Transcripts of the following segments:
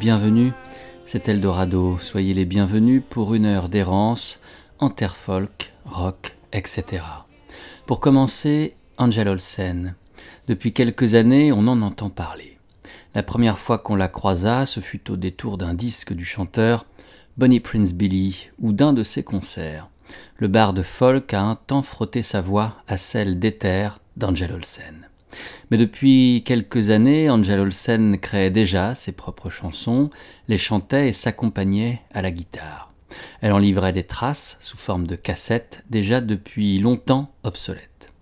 Bienvenus. C'est Eldorado, soyez les bienvenus pour une heure d'errance en terre folk, rock, etc. Pour commencer, Angel Olsen. Depuis quelques années, on en entend parler. La première fois qu'on la croisa, ce fut au détour d'un disque du chanteur Bonnie Prince Billy ou d'un de ses concerts. Le bar de folk a un temps frotté sa voix à celle d'éther d'Angel Olsen. Mais depuis quelques années, Angel Olsen créait déjà ses propres chansons, les chantait et s'accompagnait à la guitare. Elle en livrait des traces sous forme de cassettes, déjà depuis longtemps obsolètes.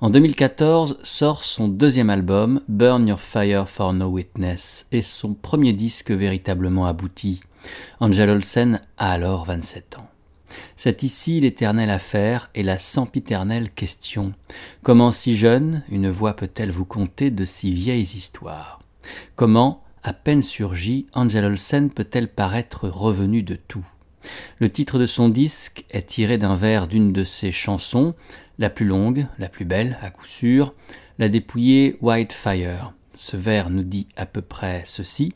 En 2014 sort son deuxième album, Burn Your Fire for No Witness, et son premier disque véritablement abouti. Angel Olsen a alors 27 ans. C'est ici l'éternelle affaire et la sempiternelle question. Comment si jeune une voix peut-elle vous conter de si vieilles histoires? Comment, à peine surgie, Angel Olsen peut-elle paraître revenue de tout? Le titre de son disque est tiré d'un vers d'une de ses chansons, la plus longue, la plus belle à coup sûr, la dépouillée White Fire. Ce vers nous dit à peu près ceci.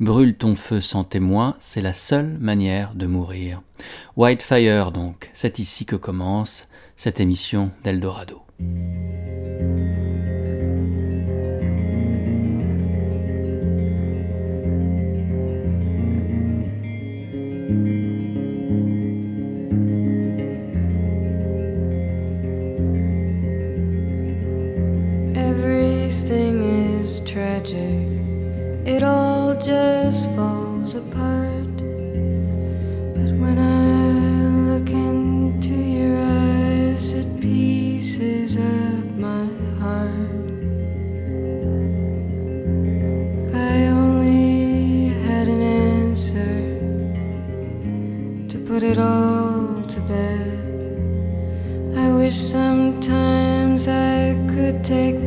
Brûle ton feu sans témoin, c'est la seule manière de mourir. Whitefire donc, c'est ici que commence cette émission d'Eldorado. Everything just falls apart. But when I look into your eyes, it pieces up my heart. If I only had an answer to put it all to bed, I wish sometimes I could take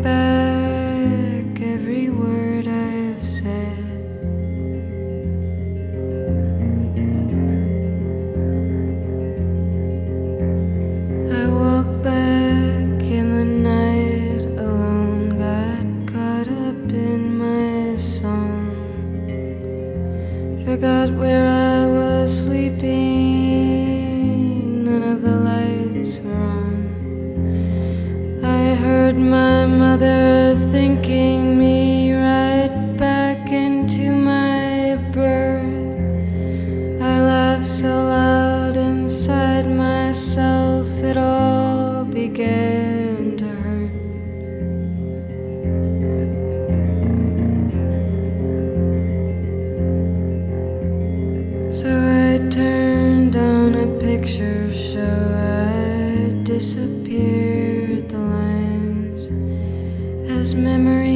memories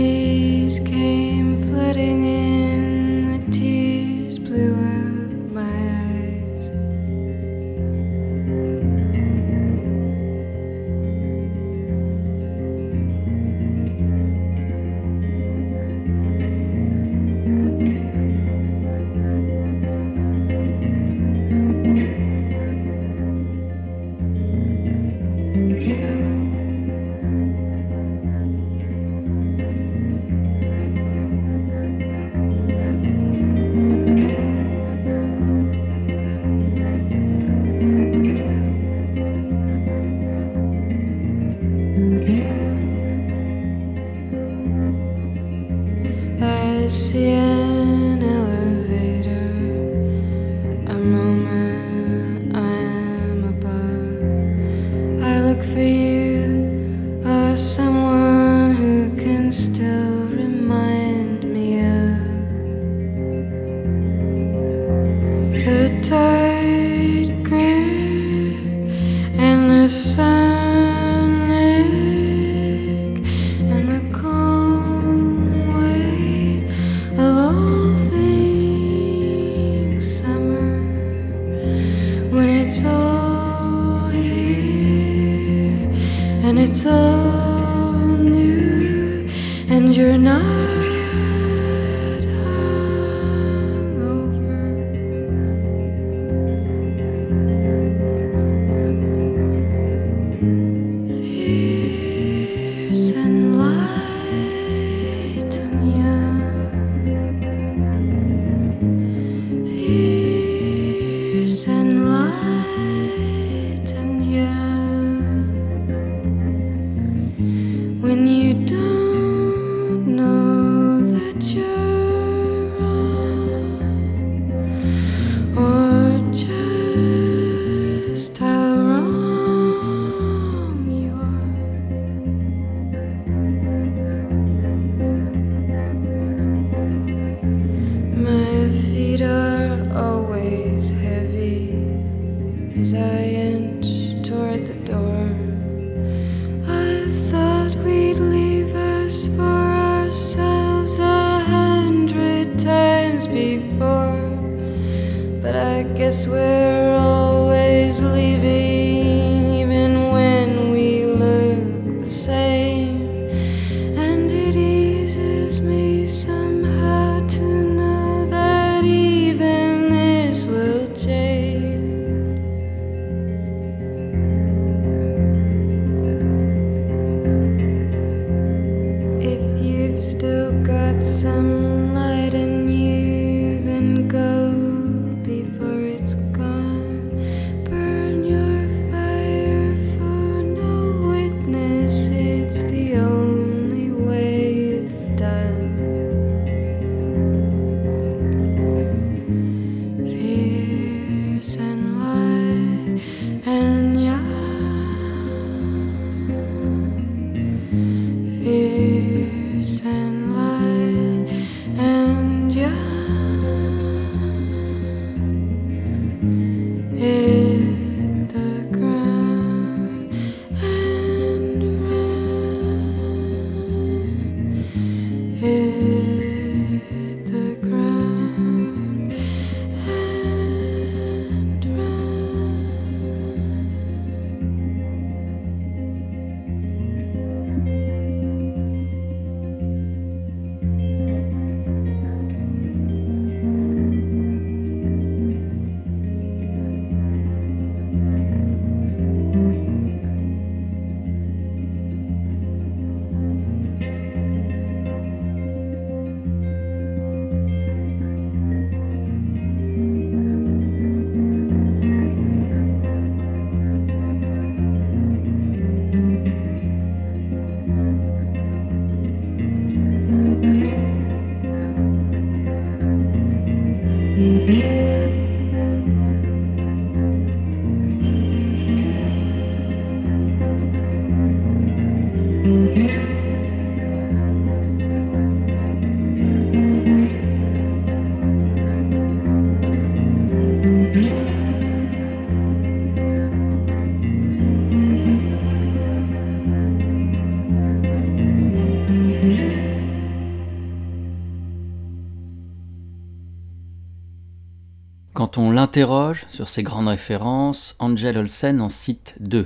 L'interroge sur ses grandes références, Angel Olsen en cite deux.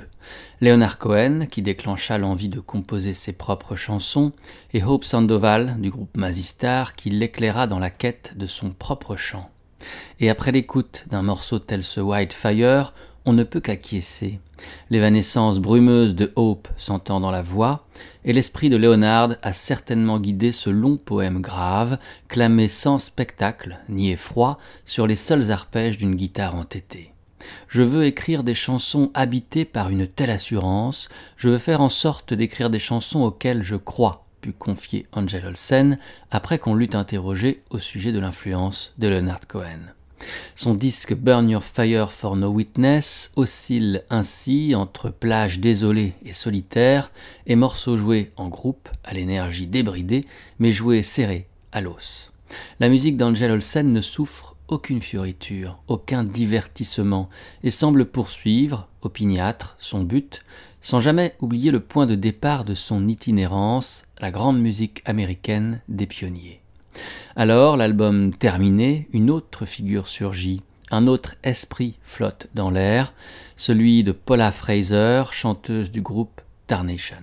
Leonard Cohen, qui déclencha l'envie de composer ses propres chansons, et Hope Sandoval, du groupe Mazistar, qui l'éclaira dans la quête de son propre chant. Et après l'écoute d'un morceau tel ce White Fire, on ne peut qu'acquiescer. L'évanescence brumeuse de Hope s'entend dans la voix, et l'esprit de Leonard a certainement guidé ce long poème grave, clamé sans spectacle ni effroi sur les seuls arpèges d'une guitare entêtée. Je veux écrire des chansons habitées par une telle assurance, je veux faire en sorte d'écrire des chansons auxquelles je crois, put confier Angel Olsen après qu'on l'eût interrogé au sujet de l'influence de Leonard Cohen. Son disque Burn Your Fire for No Witness oscille ainsi entre plages désolées et solitaires et morceaux joués en groupe à l'énergie débridée mais joués serrés à l'os. La musique d'Angel Olsen ne souffre aucune fioriture, aucun divertissement et semble poursuivre, opiniâtre, son but, sans jamais oublier le point de départ de son itinérance, la grande musique américaine des pionniers. Alors, l'album terminé, une autre figure surgit, un autre esprit flotte dans l'air, celui de Paula Fraser, chanteuse du groupe Tarnation.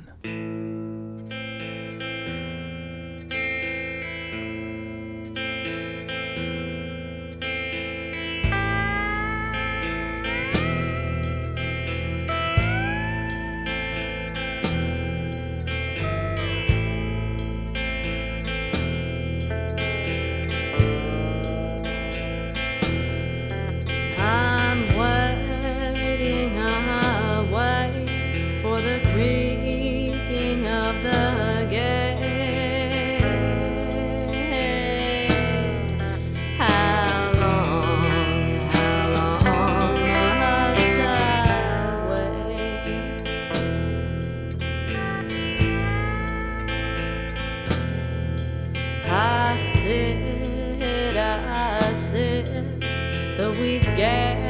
the weeds gas.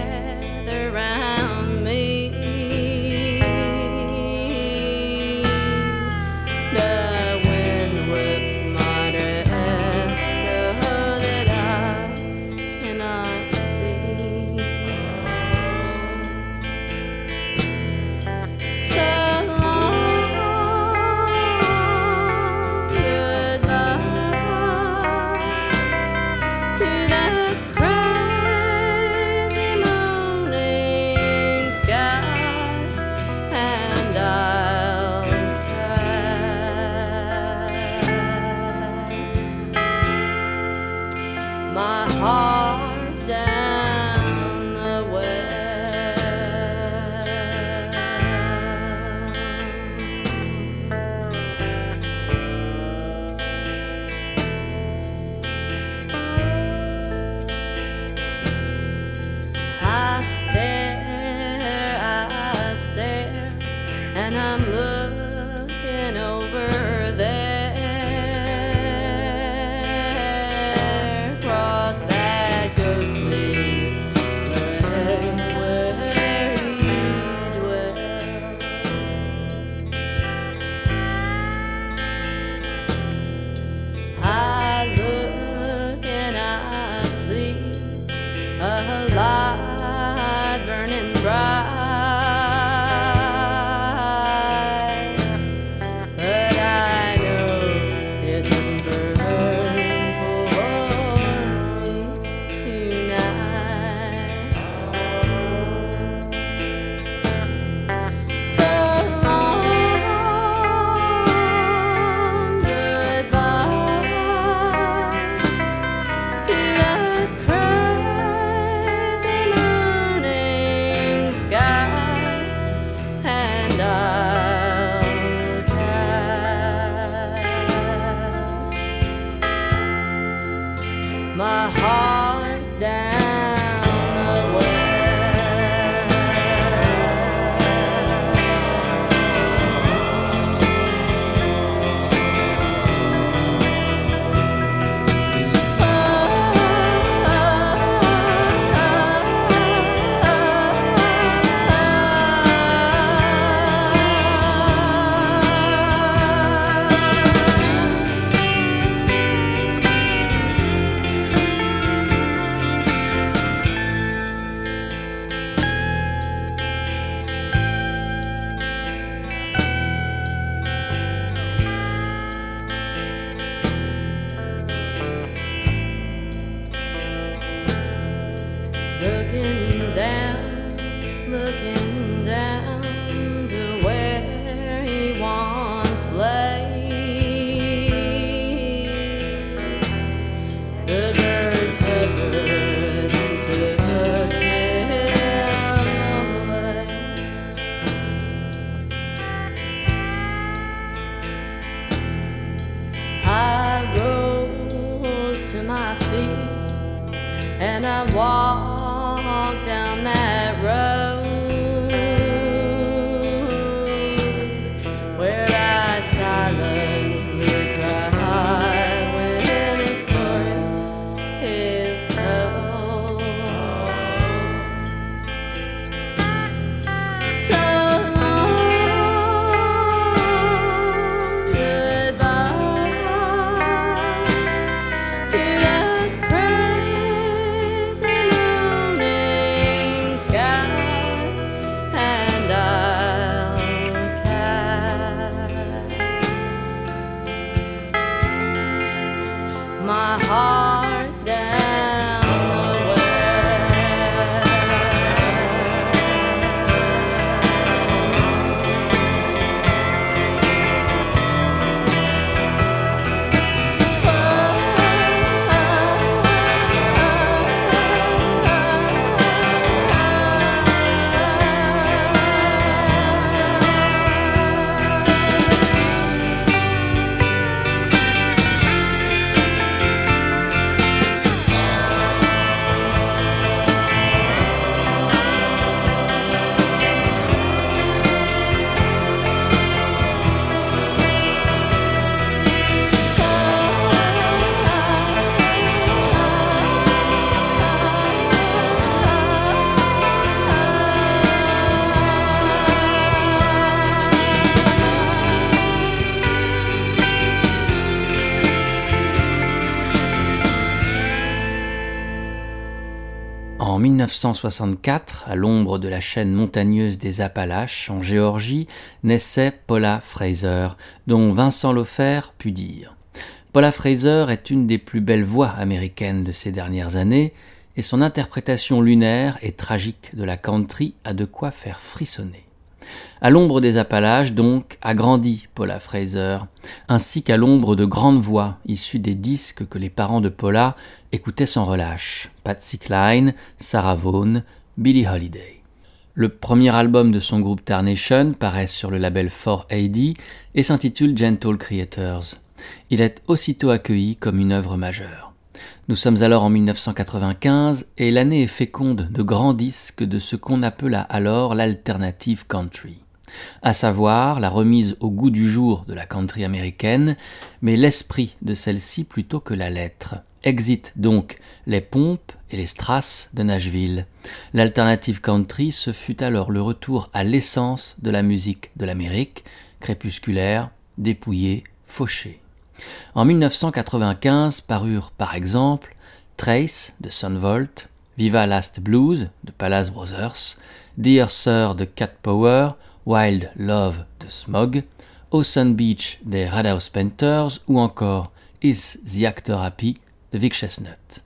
1964, à l'ombre de la chaîne montagneuse des Appalaches, en Géorgie, naissait Paula Fraser, dont Vincent Lofer put dire. Paula Fraser est une des plus belles voix américaines de ces dernières années, et son interprétation lunaire et tragique de la country a de quoi faire frissonner. À l'ombre des Appalaches, donc, a grandi Paula Fraser, ainsi qu'à l'ombre de grandes voix issues des disques que les parents de Paula écoutaient sans relâche. Patsy Cline, Sarah Vaughan, Billie Holiday. Le premier album de son groupe Tarnation paraît sur le label 4AD et s'intitule Gentle Creators. Il est aussitôt accueilli comme une œuvre majeure. Nous sommes alors en 1995 et l'année est féconde de grands disques de ce qu'on appela alors l'alternative country. À savoir la remise au goût du jour de la country américaine, mais l'esprit de celle-ci plutôt que la lettre. Exit donc les pompes et les strass de Nashville. L'alternative country, ce fut alors le retour à l'essence de la musique de l'Amérique, crépusculaire, dépouillée, fauchée. En 1995 parurent par exemple Trace de Sunvolt, Viva Last Blues de Palace Brothers, Dear Sir de Cat Power, Wild Love de Smog, Ocean Beach des Radhouse Painters ou encore Is the Actor Happy de Vic Chestnut.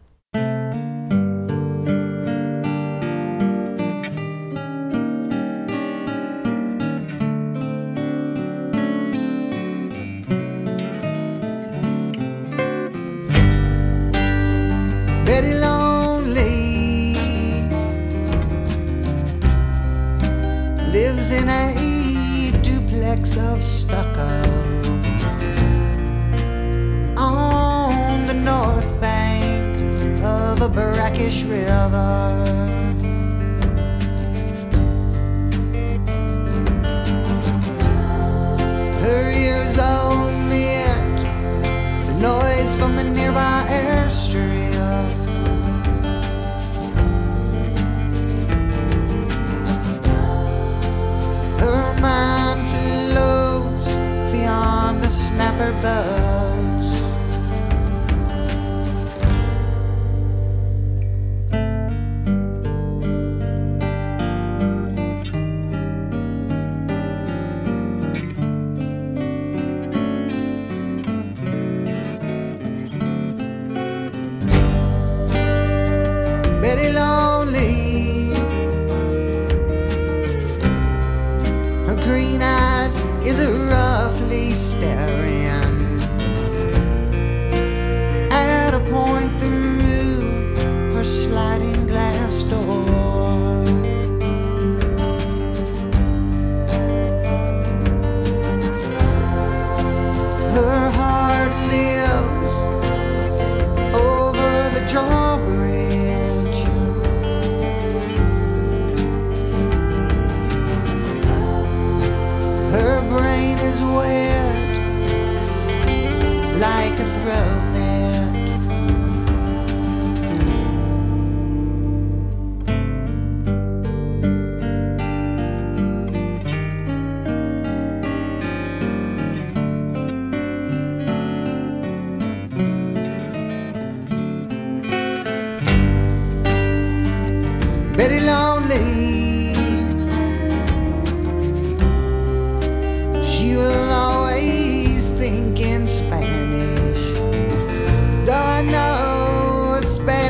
by Airstream. Her mind flows beyond the snapper bug.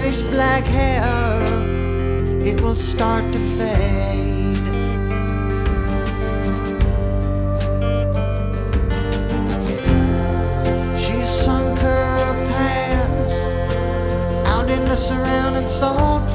A black hair, it will start to fade. She sunk her past out in the surrounding salt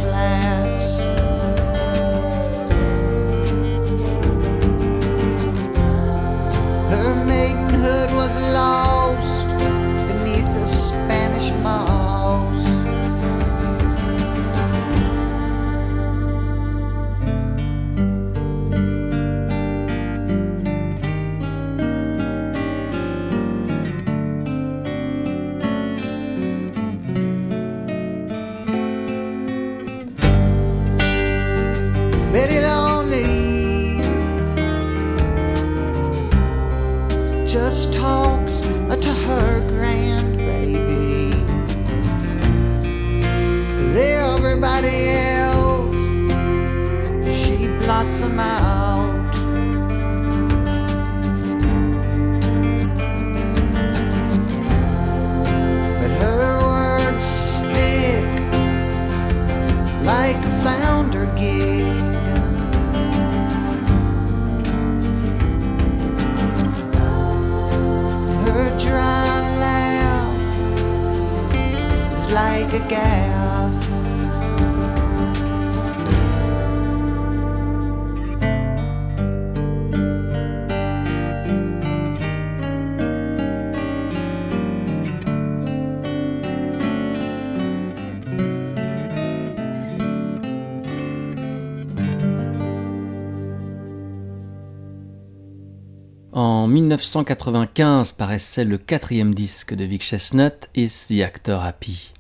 En 1995 paraissait le quatrième disque de Vic Chestnut, Is the Actor Happy.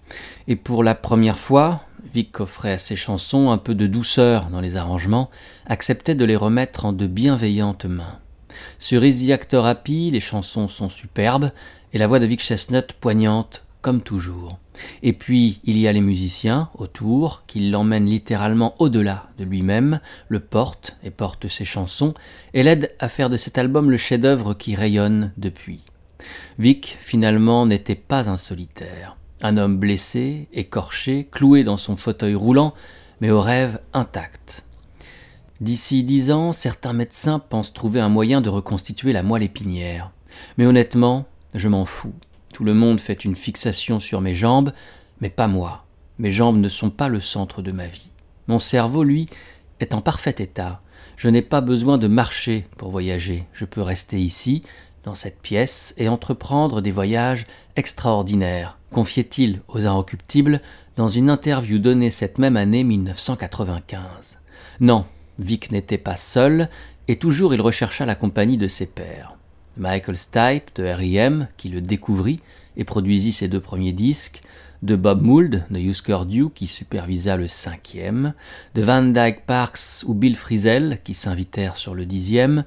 Et pour la première fois, Vic offrait à ses chansons un peu de douceur dans les arrangements, acceptait de les remettre en de bienveillantes mains. Sur the Actor Happy, les chansons sont superbes et la voix de Vic Chestnut poignante comme toujours. Et puis, il y a les musiciens autour qui l'emmènent littéralement au-delà de lui-même, le portent et portent ses chansons, et l'aident à faire de cet album le chef-d'œuvre qui rayonne depuis. Vic, finalement, n'était pas un solitaire. Un homme blessé, écorché, cloué dans son fauteuil roulant, mais au rêve intact. D'ici dix ans, certains médecins pensent trouver un moyen de reconstituer la moelle épinière. Mais honnêtement, je m'en fous. Tout le monde fait une fixation sur mes jambes, mais pas moi. Mes jambes ne sont pas le centre de ma vie. Mon cerveau, lui, est en parfait état. Je n'ai pas besoin de marcher pour voyager. Je peux rester ici, dans cette pièce, et entreprendre des voyages extraordinaires, confiait-il aux Inrecuptibles dans une interview donnée cette même année 1995. Non, Vic n'était pas seul, et toujours il rechercha la compagnie de ses pairs. Michael Stipe de R.I.M., qui le découvrit et produisit ses deux premiers disques, de Bob Mould de Husker Du qui supervisa le cinquième, de Van Dyke Parks ou Bill Frisell qui s'invitèrent sur le dixième,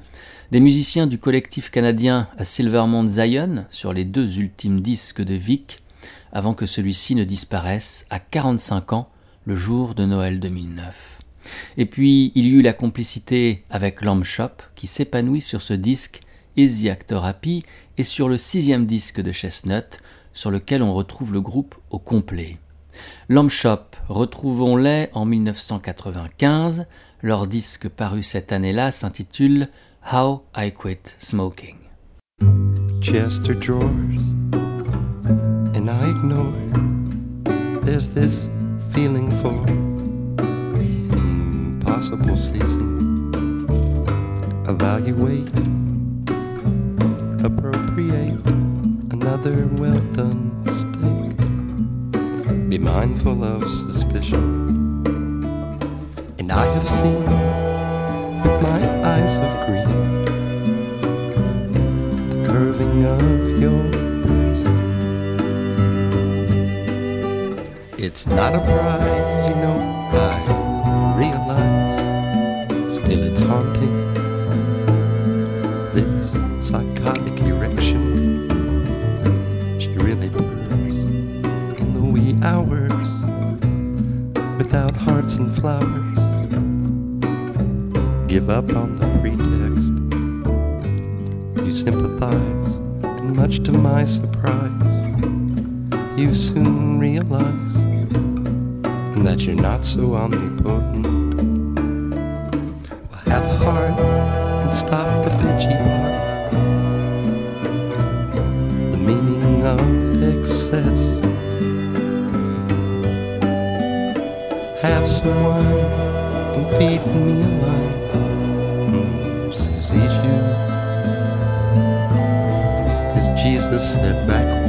des musiciens du collectif canadien à Silvermont Zion sur les deux ultimes disques de Vic, avant que celui-ci ne disparaisse à 45 ans le jour de Noël 2009. Et puis il y eut la complicité avec Lamb Shop qui s'épanouit sur ce disque Easy Actor Happy et sur le sixième disque de Chestnut, sur lequel on retrouve le groupe au complet. Lamb Shop, retrouvons-les en 1995. Leur disque paru cette année-là s'intitule How I Quit Smoking. Chester drawers, and I ignore. There's this feeling for impossible season. Evaluate, appropriate another well done mistake. Be mindful of suspicion. And I have seen with my eyes of green the curving of your breast. It's not a prize, you know, I realize. Still, it's haunting. Give up on the pretext. You sympathize, and much to my surprise, you soon realize that you're not so omnipotent. Well, have a heart and stop the bitchy part. The meaning of excess. Have some wine and feed me a to sit back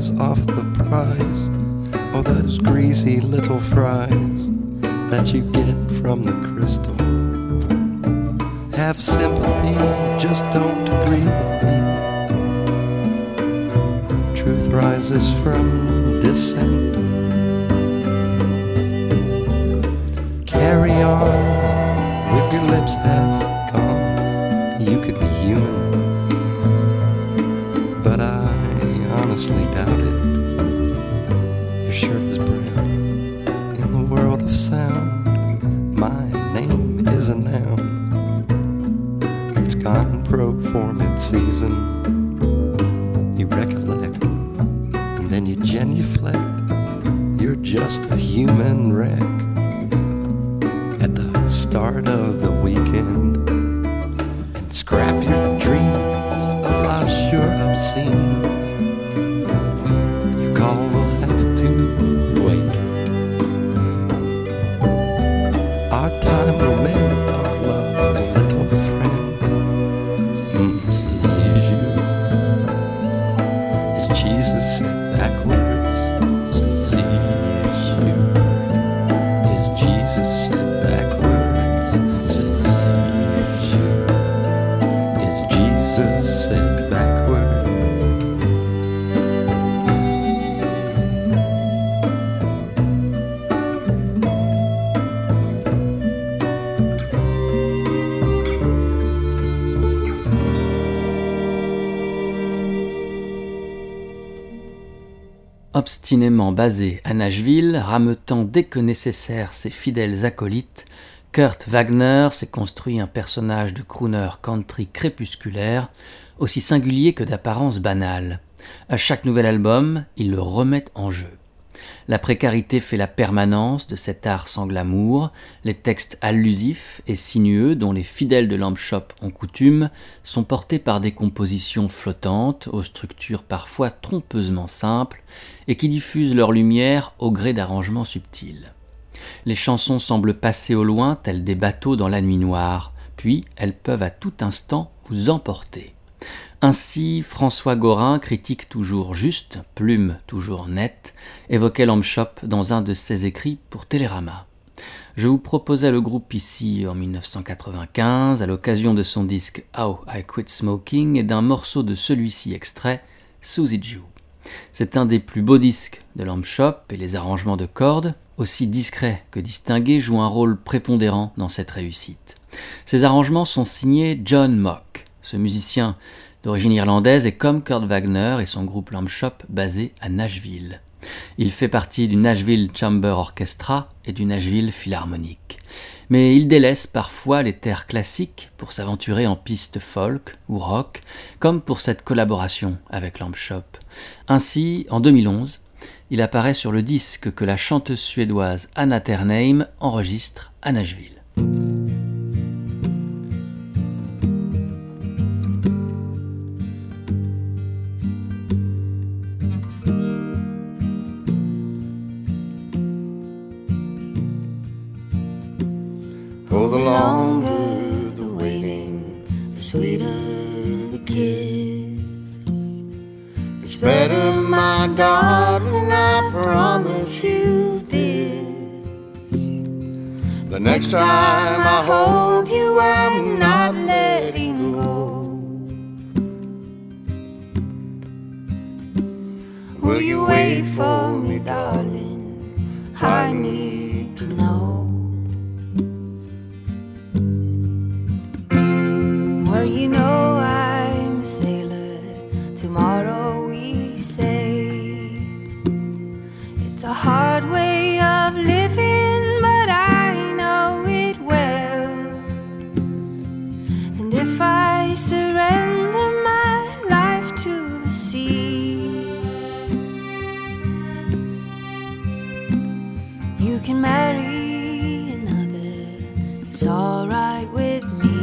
eyes off the prize. or those greasy little fries that you get from the crystal. Have sympathy, just don't start of the weekend and scrap your dreams of lives you're obscene. Basé à Nashville, rameutant dès que nécessaire ses fidèles acolytes, Kurt Wagner s'est construit un personnage de crooner country crépusculaire, aussi singulier que d'apparence banale. À chaque nouvel album, il le remet en jeu. La précarité fait la permanence de cet art sans glamour, les textes allusifs et sinueux dont les fidèles de Lamp Shop ont coutume sont portés par des compositions flottantes, aux structures parfois trompeusement simples, et qui diffusent leur lumière au gré d'arrangements subtils. Les chansons semblent passer au loin telles des bateaux dans la nuit noire, puis elles peuvent à tout instant vous emporter. Ainsi, François Gorin, critique toujours juste, plume toujours nette, évoquait Lamb Shop dans un de ses écrits pour Télérama. Je vous proposais le groupe ici en 1995 à l'occasion de son disque How I Quit Smoking et d'un morceau de celui-ci extrait, Susie Jew. C'est un des plus beaux disques de Lamb Shop et les arrangements de cordes, aussi discrets que distingués, jouent un rôle prépondérant dans cette réussite. Ces arrangements sont signés John Mock. Ce musicien d'origine irlandaise est comme Kurt Wagner et son groupe Lamb Shop basé à Nashville. Il fait partie du Nashville Chamber Orchestra et du Nashville Philharmonic. Mais il délaisse parfois les terres classiques pour s'aventurer en piste folk ou rock, comme pour cette collaboration avec Lamb Shop. Ainsi, en 2011, il apparaît sur le disque que la chanteuse suédoise Anna Ternheim enregistre à Nashville. Time I hold you can marry another. It's alright with me.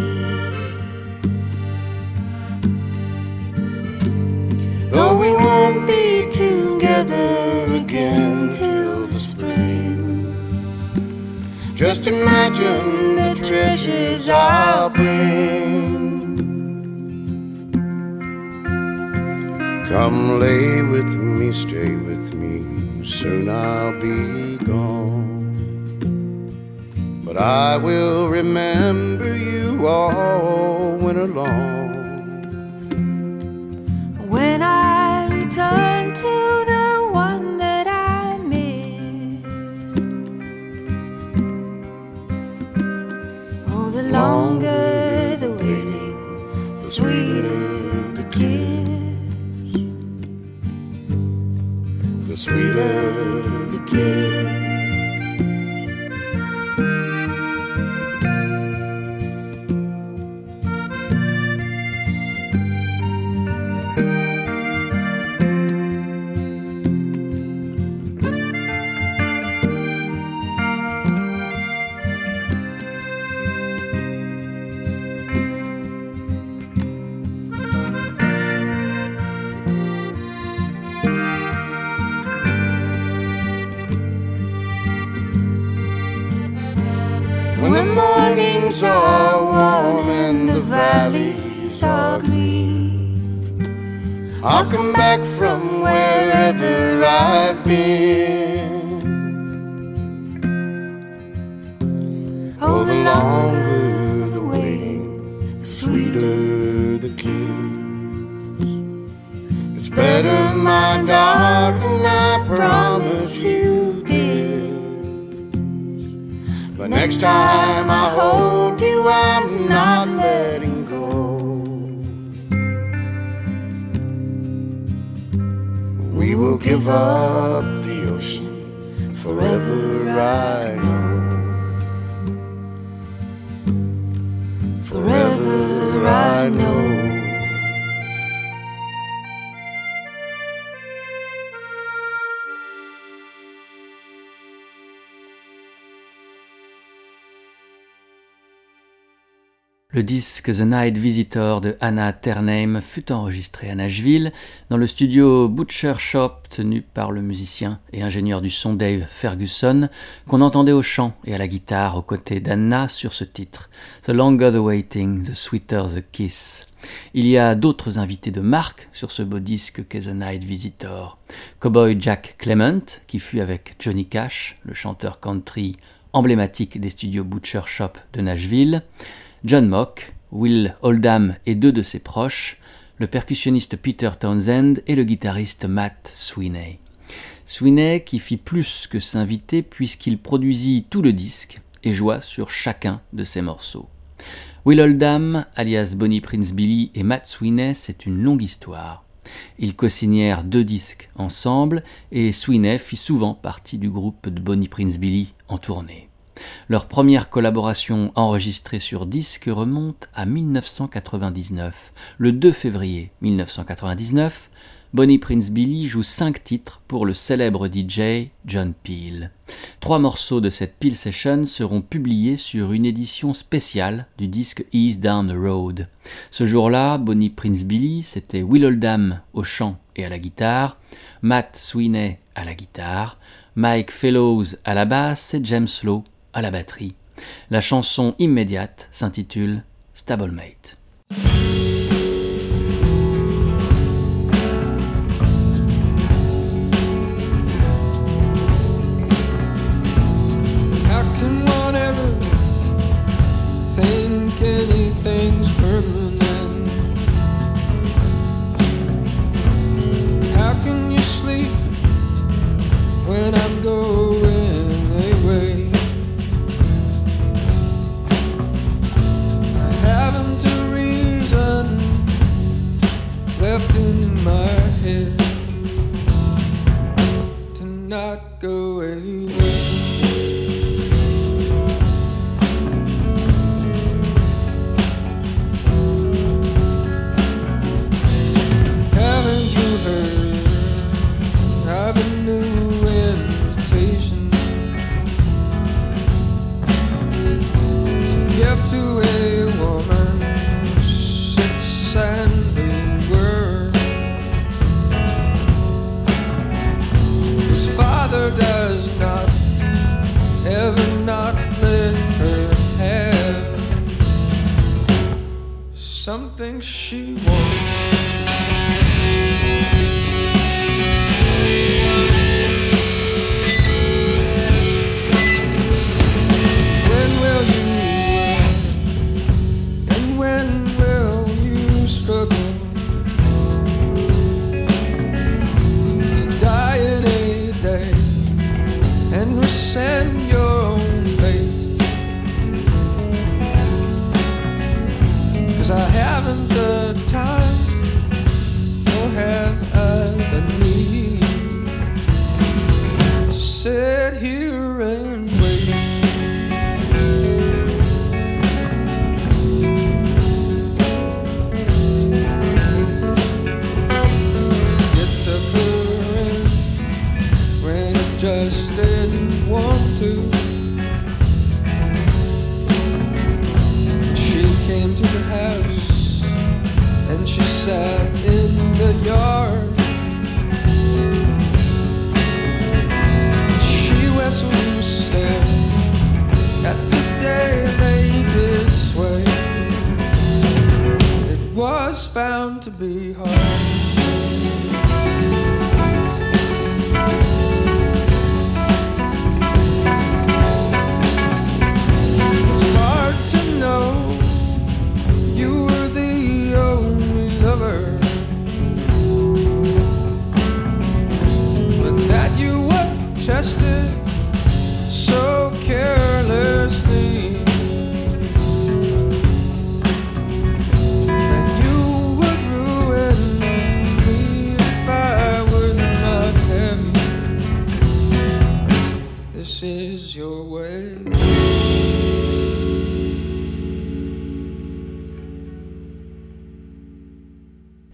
Though we won't be together again till the spring. Just imagine the treasures I'll bring. Come lay with me, stay with me, soon I'll be gone. But I will remember you all winter long. I'll come back from wherever I've been. Oh, the longer the waiting, the sweeter the kiss. It's better, my darling, I promise you this. But next time I hold you, I'm not letting Give up the ocean forever, I know. Forever, I know. Le disque The Night Visitor de Anna Ternheim fut enregistré à Nashville dans le studio Butcher Shop tenu par le musicien et ingénieur du son Dave Ferguson qu'on entendait au chant et à la guitare aux côtés d'Anna sur ce titre The Longer the Waiting, The Sweeter the Kiss. Il y a d'autres invités de marque sur ce beau disque qu'est The Night Visitor. Cowboy Jack Clement, qui fut avec Johnny Cash, le chanteur country emblématique des studios Butcher Shop de Nashville, John Mock, Will Oldham et deux de ses proches, le percussionniste Peter Townsend et le guitariste Matt Sweeney. Sweeney qui fit plus que s'inviter puisqu'il produisit tout le disque et joua sur chacun de ses morceaux. Will Oldham, alias Bonnie Prince Billy, et Matt Sweeney, c'est une longue histoire. Ils co-signèrent deux disques ensemble et Sweeney fit souvent partie du groupe de Bonnie Prince Billy en tournée. Leur première collaboration enregistrée sur disque remonte à 1999. Le 2 février 1999, Bonnie Prince Billy joue cinq titres pour le célèbre DJ John Peel. Trois morceaux de cette Peel Session seront publiés sur une édition spéciale du disque Ease Down the Road. Ce jour-là, Bonnie Prince Billy, c'était Will Oldham au chant et à la guitare, Matt Sweeney à la guitare, Mike Fellows à la basse et James Lowe à la batterie. La chanson immédiate s'intitule Stablemate.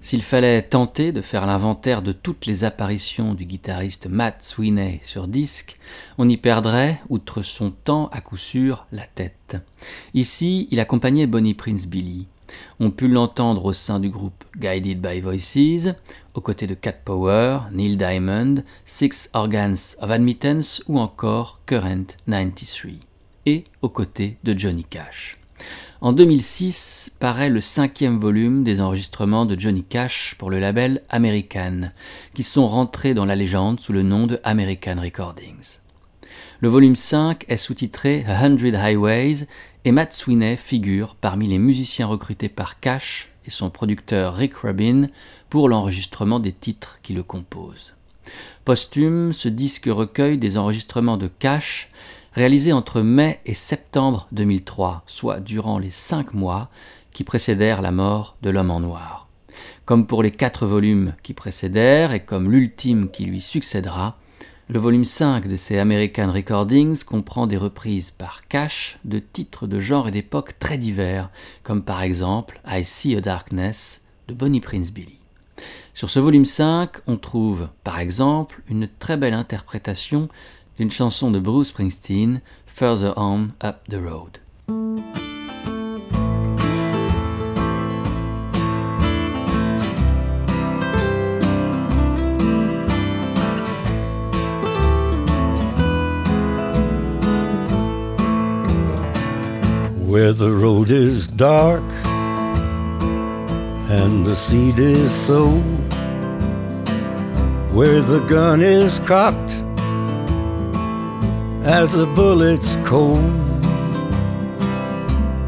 S'il fallait tenter de faire l'inventaire de toutes les apparitions du guitariste Matt Sweeney sur disque, on y perdrait, outre son temps, à coup sûr, la tête. Ici, il accompagnait Bonnie Prince Billy. On put l'entendre au sein du groupe Guided by Voices, aux côtés de Cat Power, Neil Diamond, Six Organs of Admittance ou encore Current 93, et aux côtés de Johnny Cash. En 2006 paraît le cinquième volume des enregistrements de Johnny Cash pour le label American, qui sont rentrés dans la légende sous le nom de American Recordings. Le volume 5 est sous-titré A Hundred Highways et Matt Sweeney figure parmi les musiciens recrutés par Cash et son producteur Rick Rubin pour l'enregistrement des titres qui le composent. Posthume, ce disque recueille des enregistrements de Cash réalisés entre mai et septembre 2003, soit durant les cinq mois qui précédèrent la mort de l'homme en noir. Comme pour les quatre volumes qui précédèrent et comme l'ultime qui lui succédera, le volume 5 de ces American Recordings comprend des reprises par Cash de titres de genre et d'époque très divers, comme par exemple I See a Darkness de Bonnie Prince Billy. Sur ce volume 5, on trouve par exemple une très belle interprétation d'une chanson de Bruce Springsteen, Further On Up the Road. where the road is dark and the seed is sown, where the gun is cocked as the bullet's cold,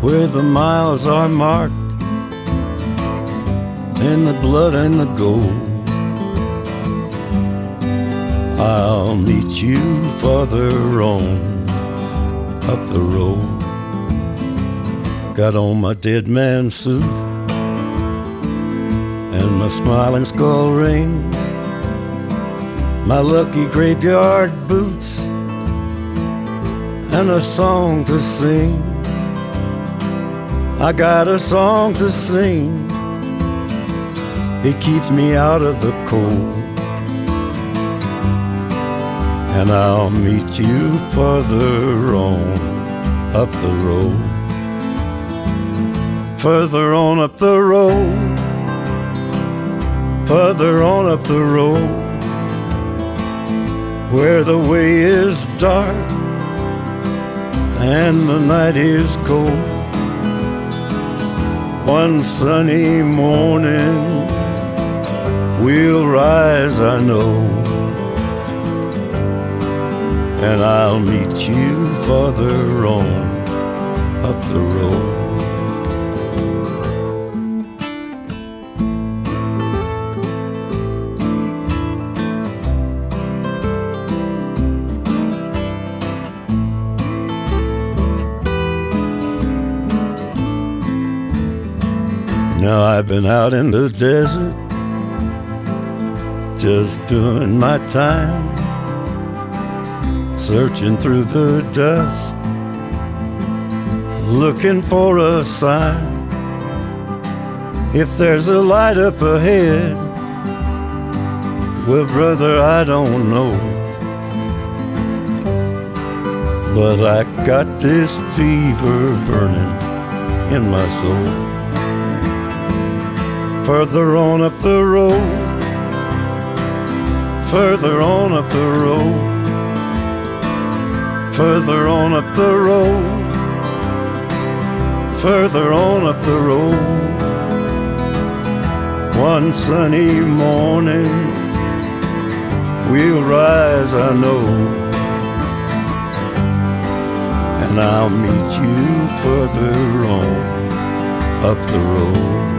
where the miles are marked in the blood and the gold. I'll meet you farther on up the road. Got on my dead man suit and my smiling skull ring, my lucky graveyard boots, and a song to sing. I got a song to sing. It keeps me out of the cold. And I'll meet you further on up the road further on up the road, further on up the road, where the way is dark and the night is cold. One sunny morning we'll rise, I know, and I'll meet you farther on up the road. Been out in the desert, just doing my time, searching through the dust, looking for a sign. If there's a light up ahead, well, brother, I don't know. But I got this fever burning in my soul. Further on up the road, further on up the road, further on up the road, further on up the road. One sunny morning, we'll rise, I know and I'll meet you further on up the road.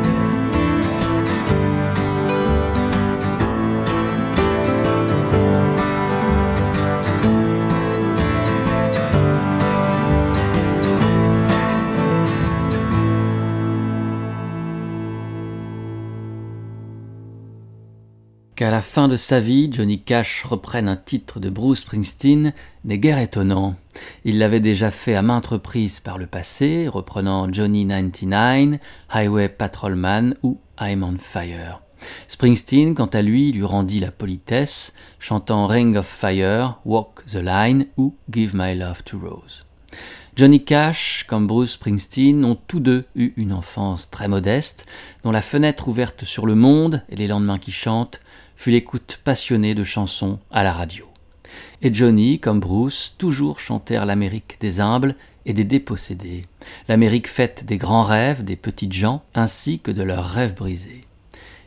Qu'à la fin de sa vie, Johnny Cash reprenne un titre de Bruce Springsteen n'est guère étonnant. Il l'avait déjà fait à maintes reprises par le passé, reprenant Johnny 99, Highway Patrolman ou I'm on Fire. Springsteen, quant à lui, lui rendit la politesse, chantant Ring of Fire, Walk the Line ou Give My Love to Rose. Johnny Cash, comme Bruce Springsteen, ont tous deux eu une enfance très modeste, dont la fenêtre ouverte sur le monde et les lendemains qui chantent fut l'écoute passionnée de chansons à la radio. Et Johnny, comme Bruce, toujours chantèrent l'Amérique des humbles et des dépossédés, l'Amérique faite des grands rêves des petites gens ainsi que de leurs rêves brisés.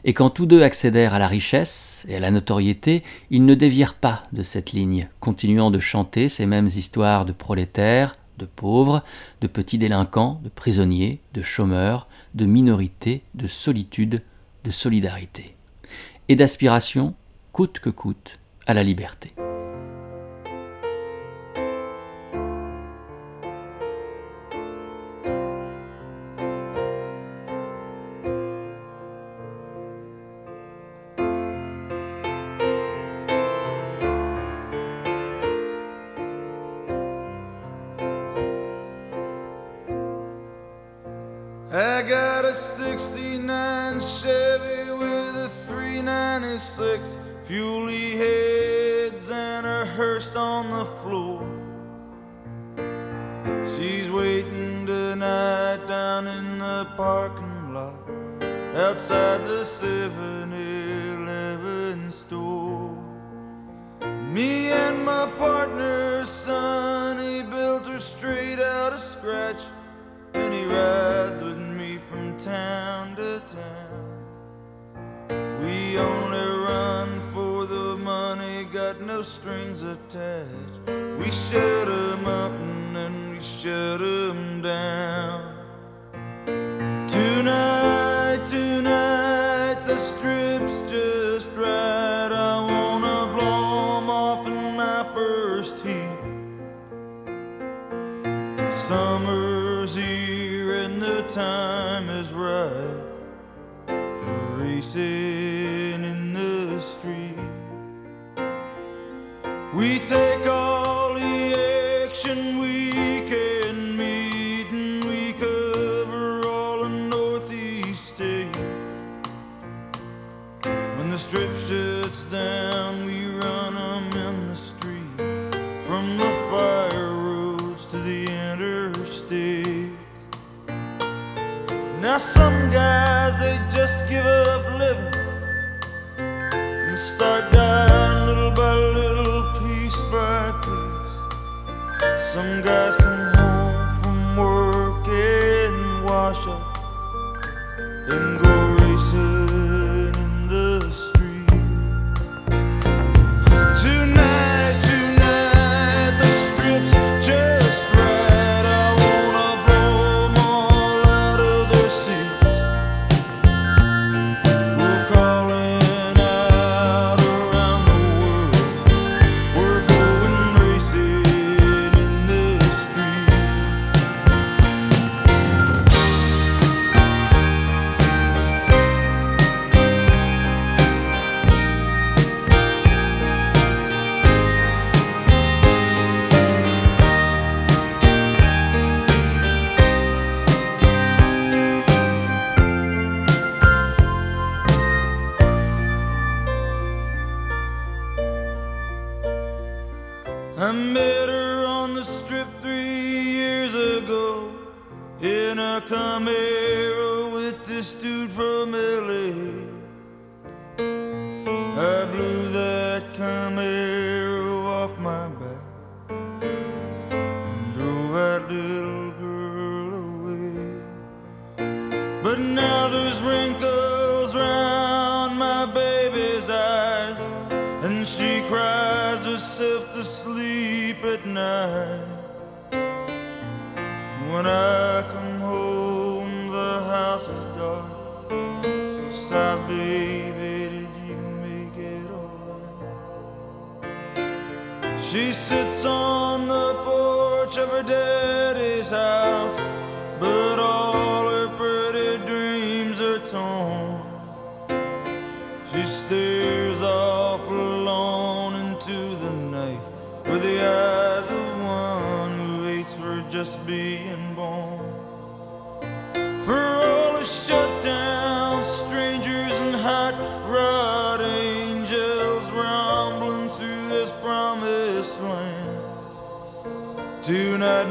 Et quand tous deux accédèrent à la richesse et à la notoriété, ils ne dévièrent pas de cette ligne, continuant de chanter ces mêmes histoires de prolétaires, de pauvres, de petits délinquants, de prisonniers, de chômeurs, de minorités, de solitude, de solidarité et d'aspiration, coûte que coûte, à la liberté. We take all the action we can meet and we cover all of Northeast State. When the strip shuts down, we run 'em in the street from the fire roads to the interstate. Now some guys they just give up living and start Some guys Now there's wrinkles round my baby's eyes, and she cries herself to sleep at night. When I come home, the house is dark. She sighs, baby, did you make it alright? She sits on the porch of her daddy's house, but all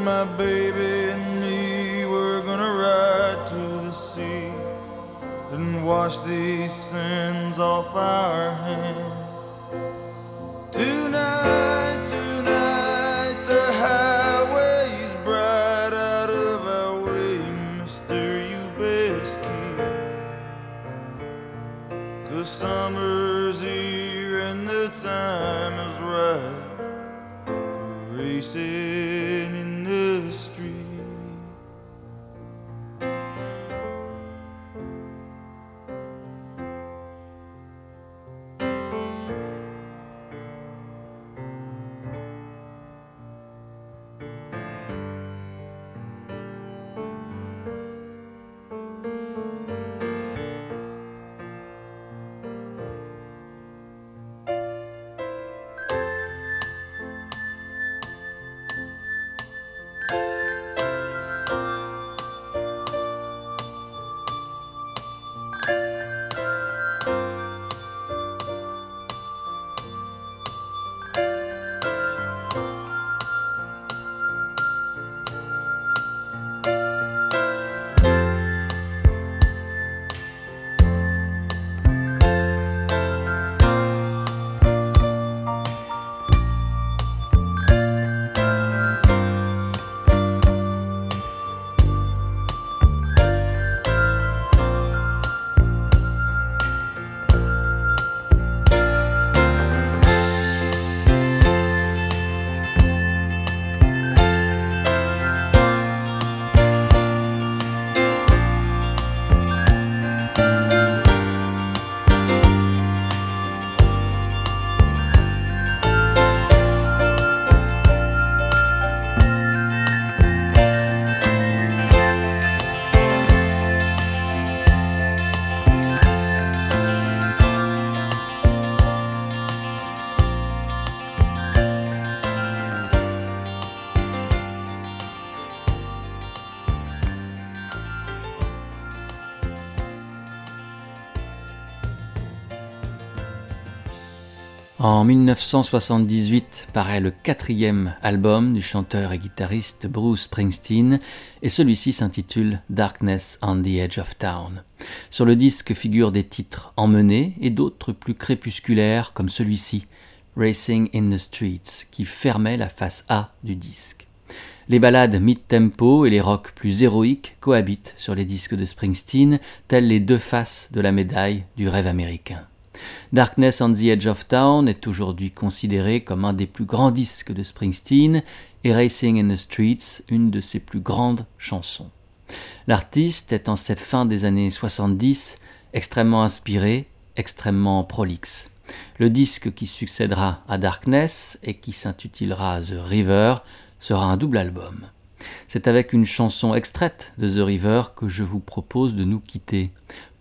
my baby and me, we're gonna ride to the sea and wash these sins off our hands. Tonight, tonight, the highway's bright out of our way, mister, you best summer's En 1978 paraît le quatrième album du chanteur et guitariste Bruce Springsteen et celui-ci s'intitule Darkness on the Edge of Town. Sur le disque figurent des titres emmenés et d'autres plus crépusculaires comme celui-ci, Racing in the Streets, qui fermait la face A du disque. Les ballades mid-tempo et les rocks plus héroïques cohabitent sur les disques de Springsteen, tels les deux faces de la médaille du rêve américain. Darkness on the Edge of Town est aujourd'hui considéré comme un des plus grands disques de Springsteen et Racing in the Streets une de ses plus grandes chansons. L'artiste est en cette fin des années 70 extrêmement inspiré, extrêmement prolixe. Le disque qui succédera à Darkness et qui s'intitulera The River sera un double album. C'est avec une chanson extraite de The River que je vous propose de nous quitter.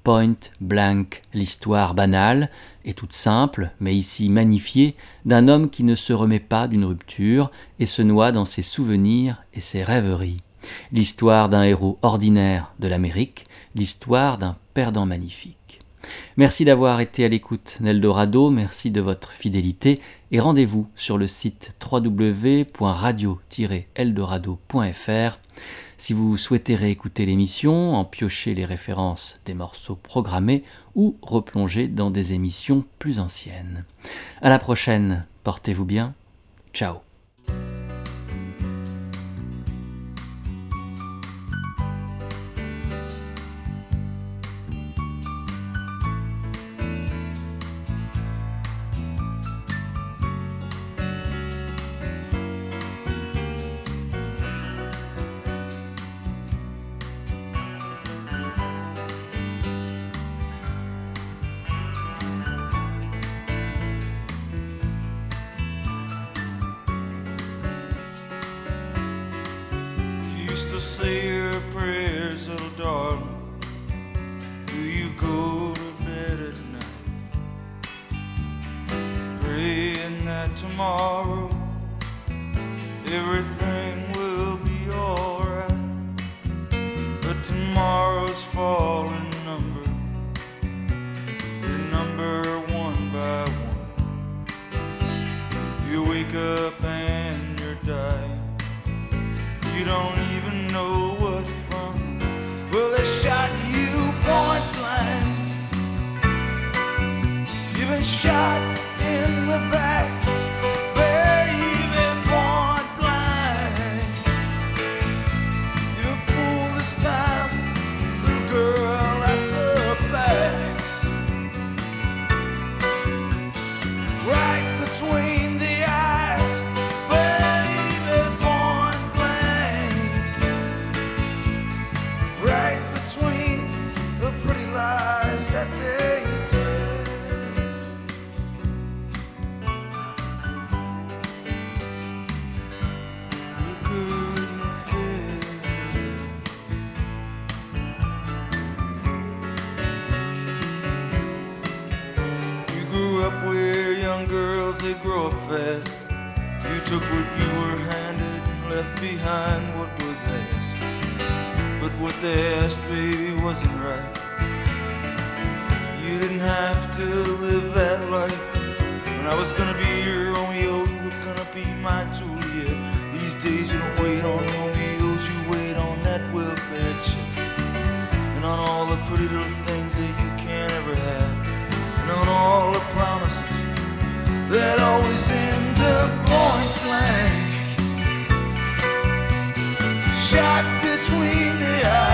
Point blank, l'histoire banale et toute simple, mais ici magnifiée, d'un homme qui ne se remet pas d'une rupture et se noie dans ses souvenirs et ses rêveries. L'histoire d'un héros ordinaire de l'Amérique, l'histoire d'un perdant magnifique. Merci d'avoir été à l'écoute d'Eldorado, merci de votre fidélité Et rendez-vous sur le site www.radio-eldorado.fr si vous souhaitez réécouter l'émission, en piocher les références des morceaux programmés ou replonger dans des émissions plus anciennes. À la prochaine, portez-vous bien. Ciao. Tomorrow everything will be alright. But tomorrow's falling number. Your number one by one. You wake up and you're dying. You don't even know what from. Well, they shot you point blank. You've been shot fast. You took what you were handed and left behind what was asked. But what they asked, baby, wasn't right. You didn't have to live that life. When I was gonna be your Romeo, you were gonna be my Juliet. These days you don't wait on Romeos, you wait on that welfare check. And on all the pretty little Shot between the eyes.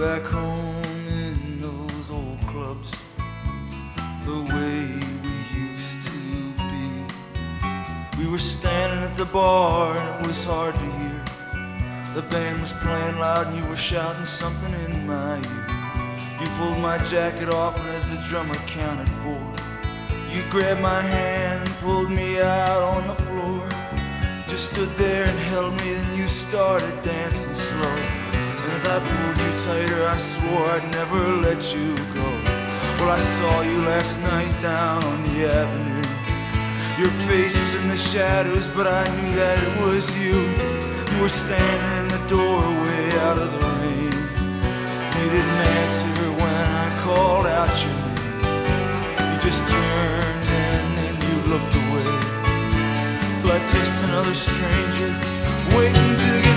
Back home in those old clubs, the way we used to be. We were standing at the bar and it was hard to hear. The band was playing loud and you were shouting something in my ear. You pulled my jacket off and as the drummer counted four. You grabbed my hand and pulled me out on the floor. Just stood there and held me, and you started dancing slow. I pulled you tighter, I swore I'd never let you go. Well, I saw you last night down on the avenue. Your face was in the shadows, but I knew that it was you. You were standing in the doorway out of the rain. You didn't answer when I called out your name. You just turned and then you looked away. Like just another stranger waiting to get